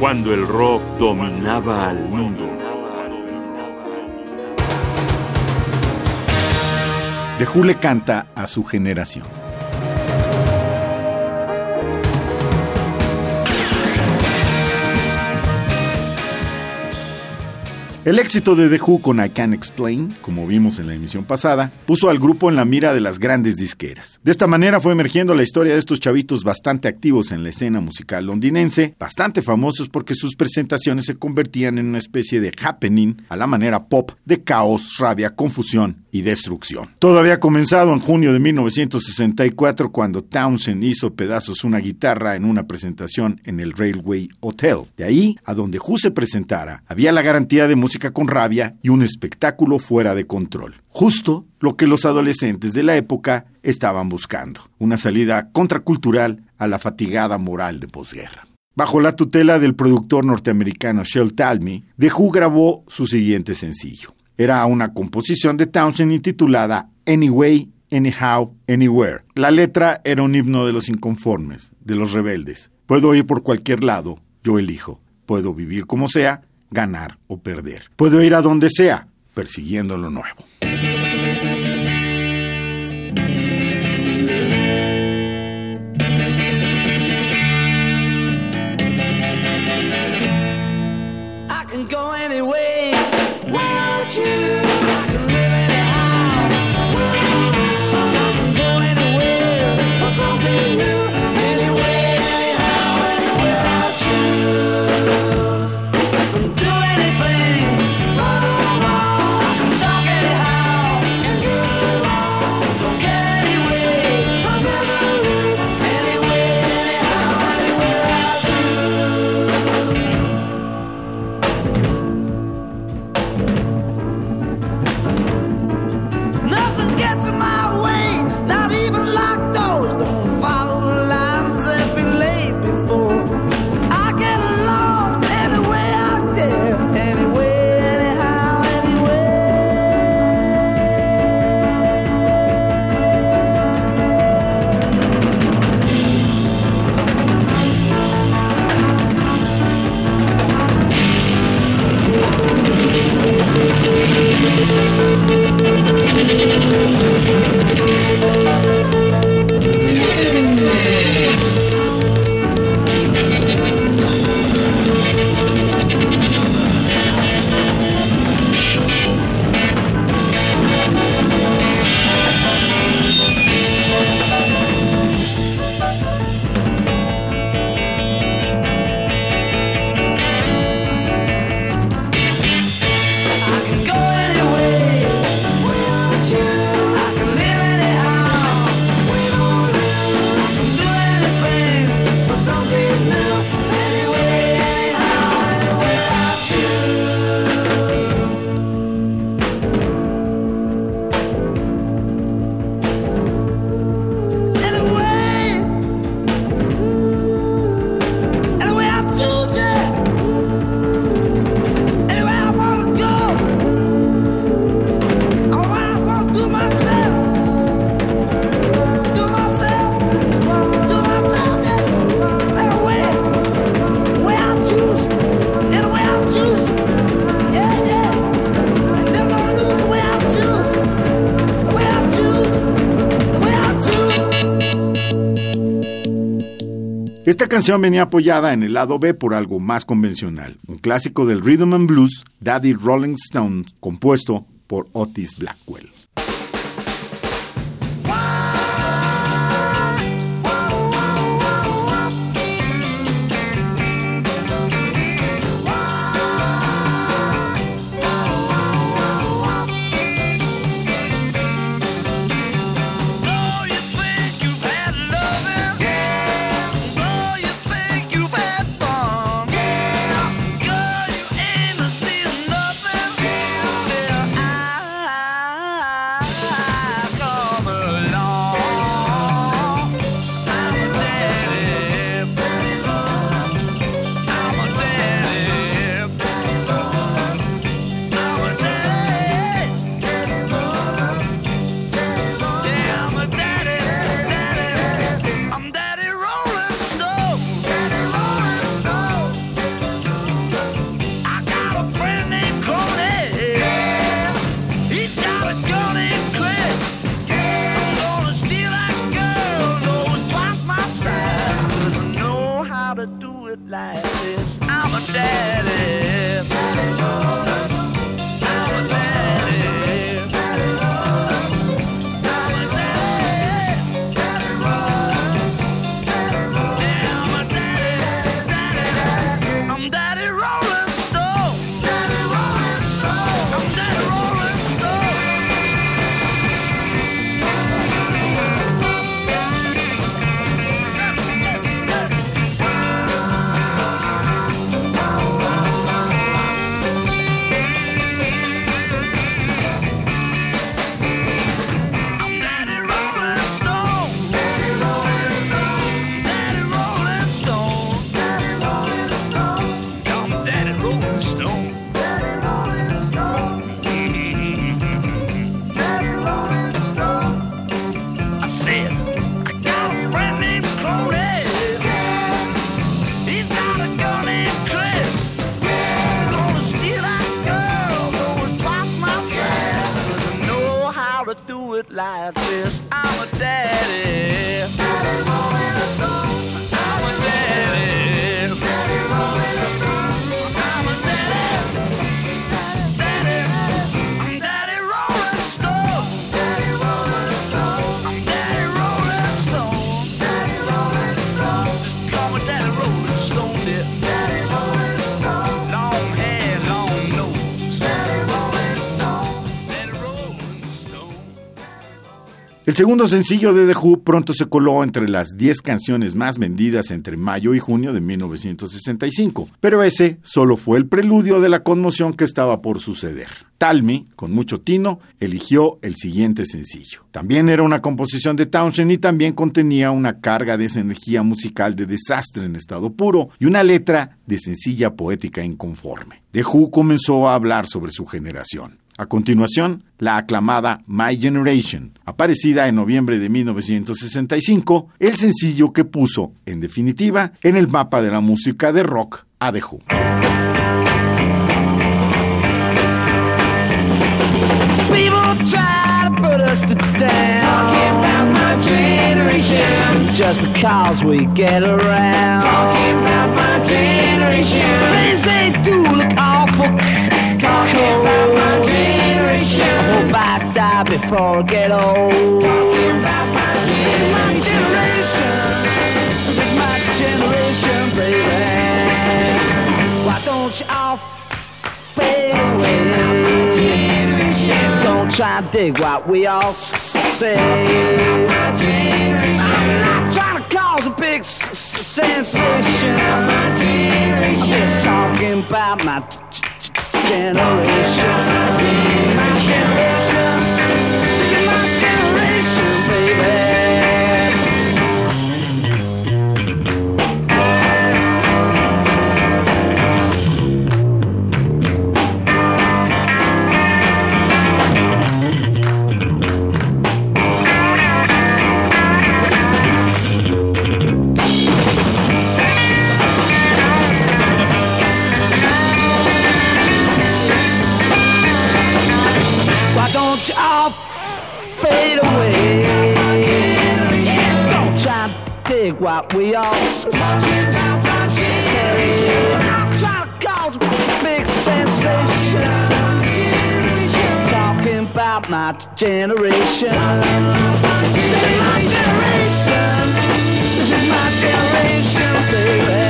cuando el rock dominaba al mundo. De Who le canta a su generación. El éxito de The Who con I Can't Explain, como vimos en la emisión pasada, puso al grupo en la mira de las grandes disqueras. De esta manera fue emergiendo la historia de estos chavitos bastante activos en la escena musical londinense, bastante famosos porque sus presentaciones se convertían en una especie de happening a la manera pop de caos, rabia, confusión y destrucción. Todo había comenzado en junio de 1964 cuando Townsend hizo pedazos una guitarra en una presentación en el Railway Hotel. De ahí a donde Who se presentara, había la garantía de música con rabia y un espectáculo fuera de control. Justo lo que los adolescentes de la época estaban buscando, una salida contracultural a la fatigada moral de posguerra. Bajo la tutela del productor norteamericano Shel Talmy, The grabó su siguiente sencillo. Era una composición de Townsend intitulada Anyway, Anyhow, Anywhere. La letra era un himno de los inconformes, de los rebeldes. Puedo ir por cualquier lado, yo elijo. Puedo vivir como sea, ganar o perder. Puedo ir a donde sea, persiguiendo lo nuevo. Esta canción venía apoyada en el lado B por algo más convencional, un clásico del rhythm and blues, Daddy Rolling Stone, compuesto por Otis Blackwell. Like this. I'm a daddy. El segundo sencillo de The Who pronto se coló entre las 10 canciones más vendidas entre mayo y junio de 1965, pero ese solo fue el preludio de la conmoción que estaba por suceder. Talmy, con mucho tino, eligió el siguiente sencillo. También era una composición de Townshend y también contenía una carga de esa energía musical de desastre en estado puro y una letra de sencilla poética inconforme. The Who comenzó a hablar sobre su generación. A continuación, la aclamada My Generation, aparecida en noviembre de 1965, el sencillo que puso, en definitiva, en el mapa de la música de rock a The. Just because we get around. Talking about my generation. Hope I die before I get old. About my generation. Is my generation, baby. Why don't you all fade away? Don't try to dig what we all say. I'm not trying to cause a big sensation. I'm just talking about. My generation. All fade away? Don't try to dig what we all say. Trying to cause a big sensation. Just talking about my generation. This is my generation. This is my generation, baby.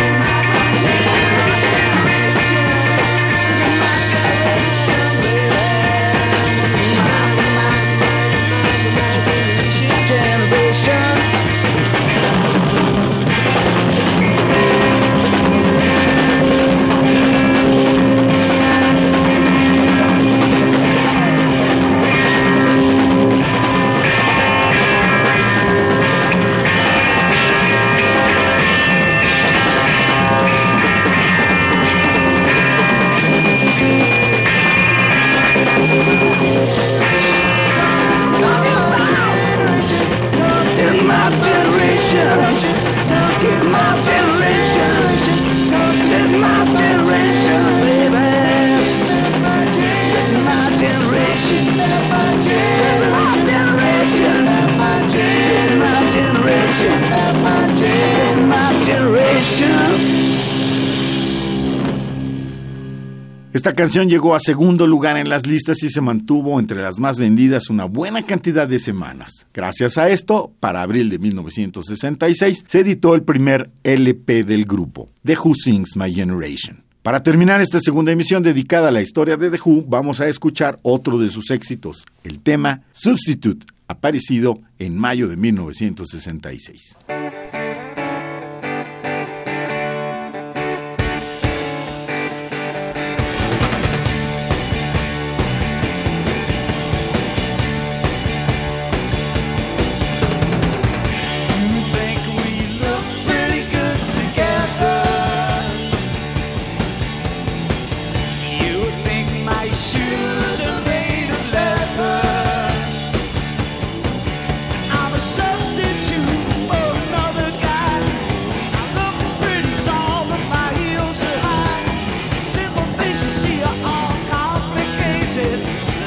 Esta canción llegó a segundo lugar en las listas y se mantuvo entre las más vendidas una buena cantidad de semanas. Gracias a esto, para abril de 1966 se editó el primer LP del grupo, The Who Sings My Generation. Para terminar esta segunda emisión dedicada a la historia de The Who, vamos a escuchar otro de sus éxitos, el tema Substitute, aparecido en mayo de 1966.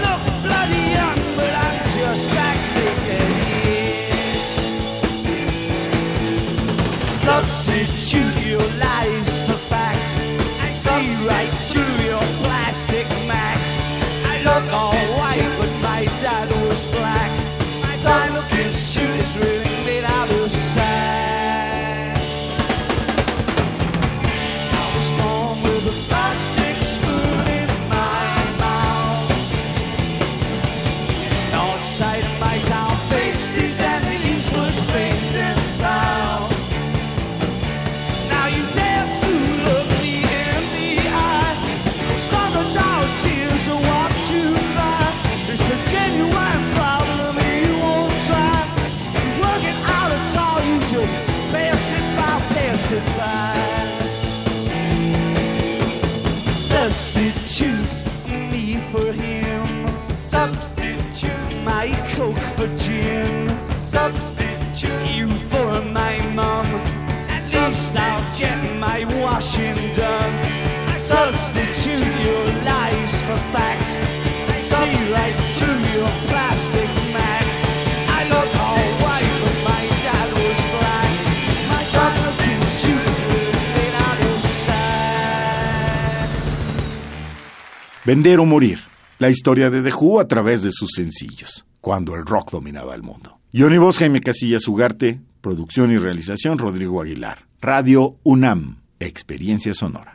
Look bloody young, but I'm just backdated. Substitute your life. Substitute me for him. Substitute my coke for gin. Substitute you for my mum. At least I'll get my washing done. Substitute your lies for fact. I see right through your plastic Vender o morir. La historia de The Who a través de sus sencillos, cuando el rock dominaba el mundo. Johnny Voz, Jaime Casillas Ugarte, producción y realización Rodrigo Aguilar. Radio UNAM, experiencia sonora.